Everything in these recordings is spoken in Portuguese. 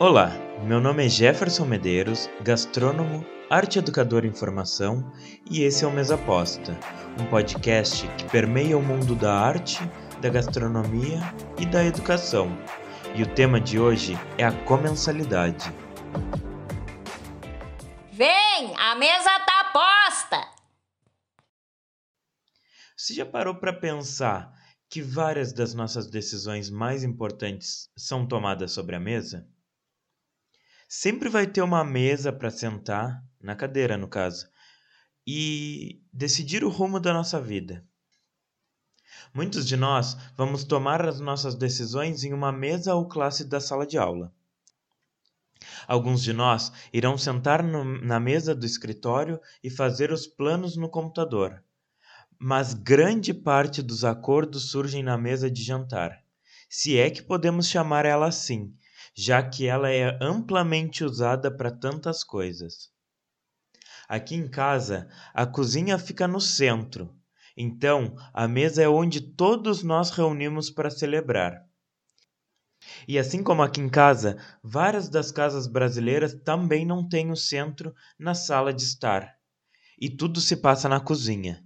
Olá, meu nome é Jefferson Medeiros, gastrônomo, arte educador em formação, e esse é o Mesa Aposta, um podcast que permeia o mundo da arte, da gastronomia e da educação. E o tema de hoje é a comensalidade. Vem, a mesa tá posta! Você já parou para pensar que várias das nossas decisões mais importantes são tomadas sobre a mesa? Sempre vai ter uma mesa para sentar, na cadeira no caso, e decidir o rumo da nossa vida. Muitos de nós vamos tomar as nossas decisões em uma mesa ou classe da sala de aula. Alguns de nós irão sentar no, na mesa do escritório e fazer os planos no computador. Mas grande parte dos acordos surgem na mesa de jantar, se é que podemos chamar ela assim, já que ela é amplamente usada para tantas coisas. Aqui em casa, a cozinha fica no centro, então a mesa é onde todos nós reunimos para celebrar. E assim como aqui em casa, várias das casas brasileiras também não têm o centro na sala de estar. E tudo se passa na cozinha.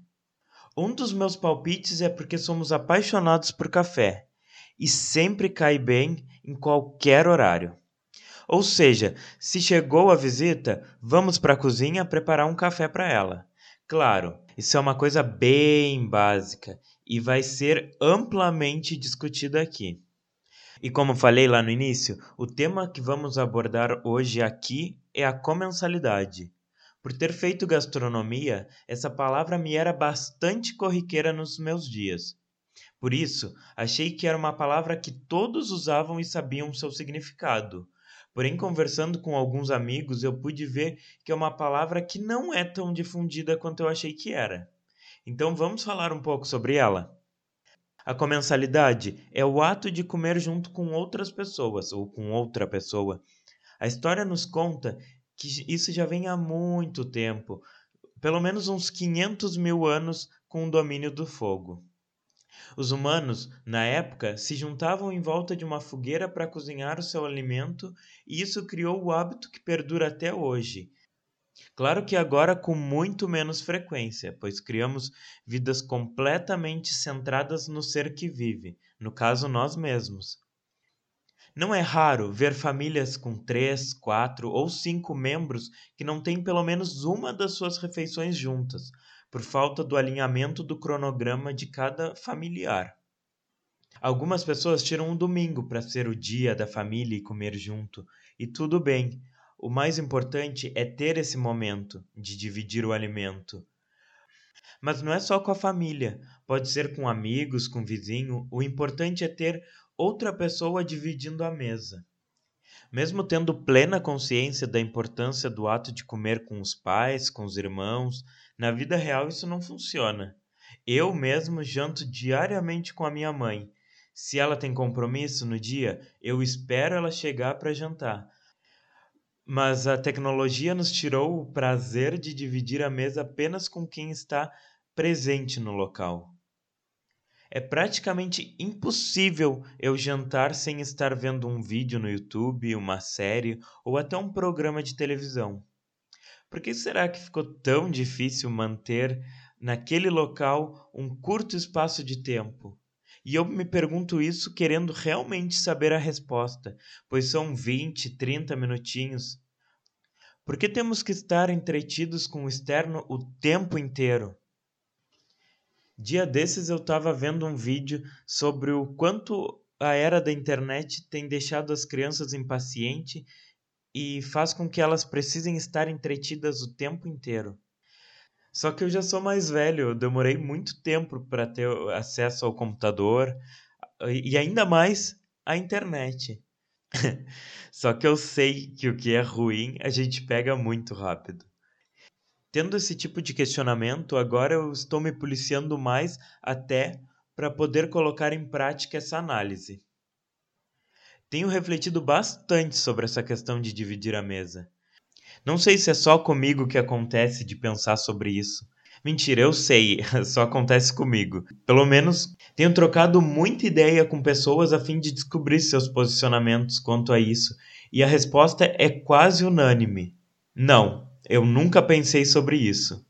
Um dos meus palpites é porque somos apaixonados por café e sempre cai bem em qualquer horário. Ou seja, se chegou a visita, vamos para a cozinha preparar um café para ela. Claro, isso é uma coisa bem básica e vai ser amplamente discutida aqui. E como falei lá no início, o tema que vamos abordar hoje aqui é a comensalidade. Por ter feito gastronomia, essa palavra me era bastante corriqueira nos meus dias. Por isso, achei que era uma palavra que todos usavam e sabiam seu significado. Porém, conversando com alguns amigos, eu pude ver que é uma palavra que não é tão difundida quanto eu achei que era. Então, vamos falar um pouco sobre ela. A comensalidade é o ato de comer junto com outras pessoas ou com outra pessoa. A história nos conta que isso já vem há muito tempo, pelo menos uns 500 mil anos com o domínio do fogo. Os humanos, na época, se juntavam em volta de uma fogueira para cozinhar o seu alimento, e isso criou o hábito que perdura até hoje. Claro que agora com muito menos frequência, pois criamos vidas completamente centradas no ser que vive, no caso nós mesmos. Não é raro ver famílias com três, quatro ou cinco membros que não têm pelo menos uma das suas refeições juntas, por falta do alinhamento do cronograma de cada familiar. Algumas pessoas tiram um domingo para ser o dia da família e comer junto, e tudo bem. O mais importante é ter esse momento de dividir o alimento. Mas não é só com a família, pode ser com amigos, com vizinho. O importante é ter outra pessoa dividindo a mesa. Mesmo tendo plena consciência da importância do ato de comer com os pais, com os irmãos, na vida real isso não funciona. Eu mesmo janto diariamente com a minha mãe. Se ela tem compromisso no dia, eu espero ela chegar para jantar. Mas a tecnologia nos tirou o prazer de dividir a mesa apenas com quem está presente no local. É praticamente impossível eu jantar sem estar vendo um vídeo no YouTube, uma série ou até um programa de televisão. Por que será que ficou tão difícil manter naquele local um curto espaço de tempo? E eu me pergunto isso querendo realmente saber a resposta, pois são 20, 30 minutinhos. Por que temos que estar entretidos com o externo o tempo inteiro? Dia desses eu estava vendo um vídeo sobre o quanto a era da internet tem deixado as crianças impacientes e faz com que elas precisem estar entretidas o tempo inteiro. Só que eu já sou mais velho, eu demorei muito tempo para ter acesso ao computador e ainda mais à internet. Só que eu sei que o que é ruim a gente pega muito rápido. Tendo esse tipo de questionamento, agora eu estou me policiando mais até para poder colocar em prática essa análise. Tenho refletido bastante sobre essa questão de dividir a mesa. Não sei se é só comigo que acontece de pensar sobre isso. Mentira, eu sei, só acontece comigo. Pelo menos tenho trocado muita ideia com pessoas a fim de descobrir seus posicionamentos quanto a isso, e a resposta é quase unânime. Não, eu nunca pensei sobre isso.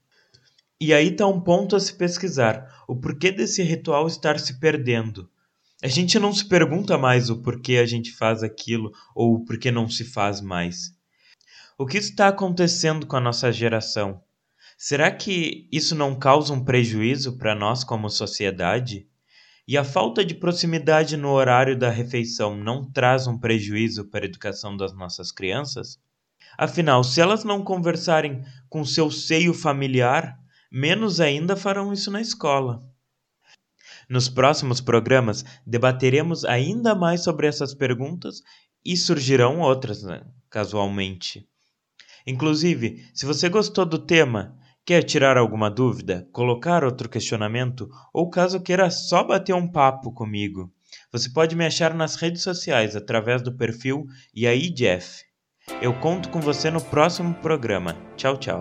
E aí está um ponto a se pesquisar: o porquê desse ritual estar se perdendo. A gente não se pergunta mais o porquê a gente faz aquilo ou o porquê não se faz mais. O que está acontecendo com a nossa geração? Será que isso não causa um prejuízo para nós como sociedade? E a falta de proximidade no horário da refeição não traz um prejuízo para a educação das nossas crianças? Afinal, se elas não conversarem com seu seio familiar, menos ainda farão isso na escola. Nos próximos programas debateremos ainda mais sobre essas perguntas e surgirão outras, né? casualmente. Inclusive, se você gostou do tema, quer tirar alguma dúvida, colocar outro questionamento ou caso queira só bater um papo comigo, você pode me achar nas redes sociais através do perfil E aí Jeff. Eu conto com você no próximo programa. Tchau, tchau.